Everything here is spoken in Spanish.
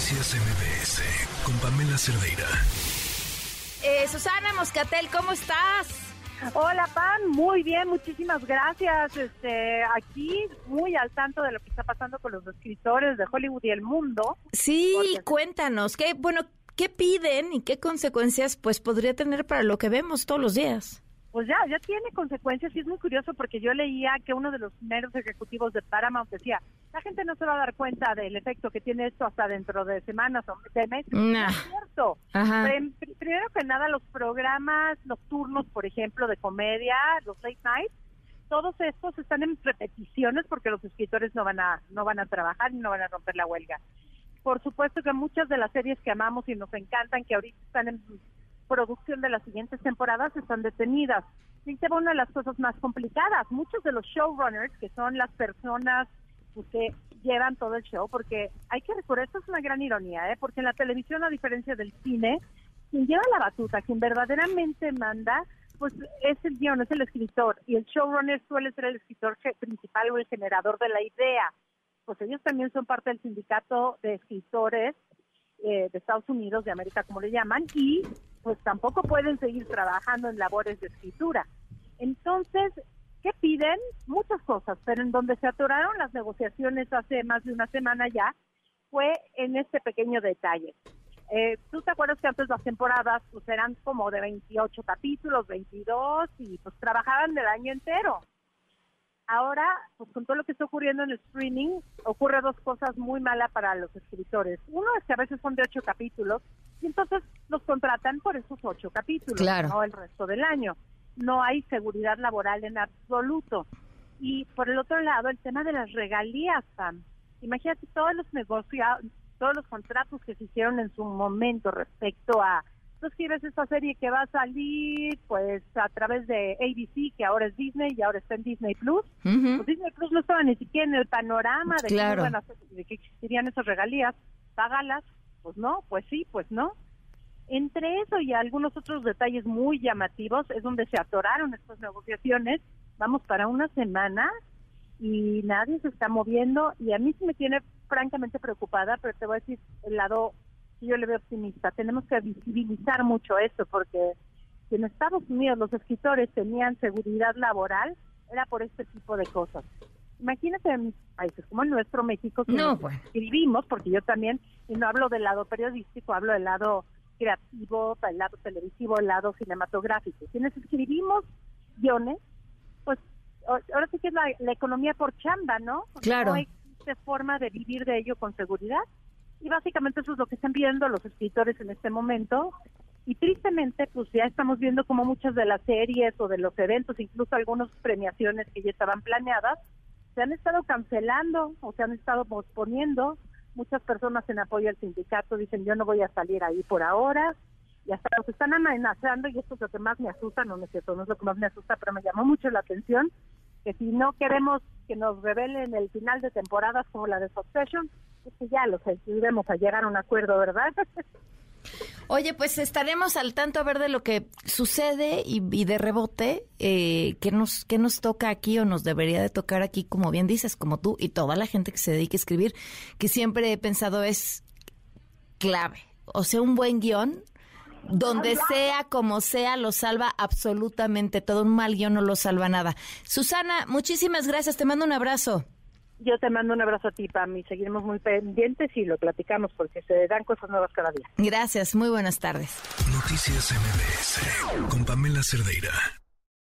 Noticias MBS con Pamela Cerdeira. Eh, Susana Moscatel, ¿cómo estás? Hola, Pan, muy bien, muchísimas gracias. Este, aquí muy al tanto de lo que está pasando con los escritores de Hollywood y el mundo. Sí, cuéntanos, ¿qué, bueno, qué piden y qué consecuencias pues podría tener para lo que vemos todos los días? Pues ya, ya tiene consecuencias y es muy curioso porque yo leía que uno de los meros ejecutivos de Paramount decía, la gente no se va a dar cuenta del efecto que tiene esto hasta dentro de semanas o de meses. No es cierto. Primero que nada, los programas nocturnos, por ejemplo, de comedia, los late nights, todos estos están en repeticiones porque los escritores no van a no van a trabajar y no van a romper la huelga. Por supuesto que muchas de las series que amamos y nos encantan, que ahorita están en producción de las siguientes temporadas están detenidas. Y se una de las cosas más complicadas. Muchos de los showrunners, que son las personas pues, que llevan todo el show, porque hay que recordar, esto es una gran ironía, ¿eh? porque en la televisión, a diferencia del cine, quien lleva la batuta, quien verdaderamente manda, pues es el guion, es el escritor, y el showrunner suele ser el escritor principal o el generador de la idea. Pues ellos también son parte del sindicato de escritores eh, de Estados Unidos, de América, como le llaman, y pues tampoco pueden seguir trabajando en labores de escritura. Entonces, ¿qué piden? Muchas cosas, pero en donde se atoraron las negociaciones hace más de una semana ya fue en este pequeño detalle. Eh, ¿Tú te acuerdas que antes las temporadas pues eran como de 28 capítulos, 22 y pues trabajaban del año entero? ahora, pues con todo lo que está ocurriendo en el streaming, ocurre dos cosas muy malas para los escritores. Uno es que a veces son de ocho capítulos y entonces los contratan por esos ocho capítulos, no el resto del año. No hay seguridad laboral en absoluto. Y por el otro lado, el tema de las regalías, Sam. Imagínate todos los negocios, todos los contratos que se hicieron en su momento respecto a tú escribes esta serie que va a salir pues a través de ABC, que ahora es Disney y ahora está en Disney Plus. Pues Disney Plus no estaba ni siquiera en el panorama de, que, existirían esas regalías. Págalas, pues no, pues sí, pues no. Entre eso y algunos otros detalles muy llamativos es donde se atoraron estas negociaciones. Vamos para una semana y nadie se está moviendo y a mí sí me tiene francamente preocupada, pero te voy a decir el lado yo le veo optimista. Tenemos que visibilizar mucho esto porque si en Estados Unidos los escritores tenían seguridad laboral, era por este tipo de cosas. Imagínate en países como el nuestro, México, que no, pues. escribimos, porque yo también, y no hablo del lado periodístico, hablo del lado creativo, del lado televisivo, del lado cinematográfico. Quienes escribimos guiones, pues ahora sí que es la, economía por chamba, ¿no? claro. No hay forma de vivir de ello con seguridad. Y básicamente eso es lo que están viendo los escritores en este momento. Y tristemente, pues ya estamos viendo como muchas de las series o de los eventos, incluso algunas premiaciones que ya estaban planeadas, se han estado cancelando o se han estado posponiendo. Muchas personas en apoyo al sindicato dicen yo no voy a salir ahí por ahora y hasta los están amenazando y esto es lo que más me asusta, no, es cierto, no es lo que más me asusta, pero me llamó mucho la atención que si no queremos que nos revelen el final de temporadas como la de Succession, es que ya los ayudemos a llegar a un acuerdo, ¿verdad? Oye, pues estaremos al tanto a ver de lo que sucede y, de rebote, eh, qué nos, qué nos toca aquí o nos debería de tocar aquí, como bien dices, como tú y toda la gente que se dedique a escribir, que siempre he pensado es clave. O sea, un buen guion, donde sea, como sea, lo salva absolutamente todo. Un mal guion no lo salva nada. Susana, muchísimas gracias. Te mando un abrazo. Yo te mando un abrazo a ti, Pam, y seguiremos muy pendientes y lo platicamos porque se dan cosas nuevas cada día. Gracias, muy buenas tardes. Noticias MBS con Pamela Cerdeira.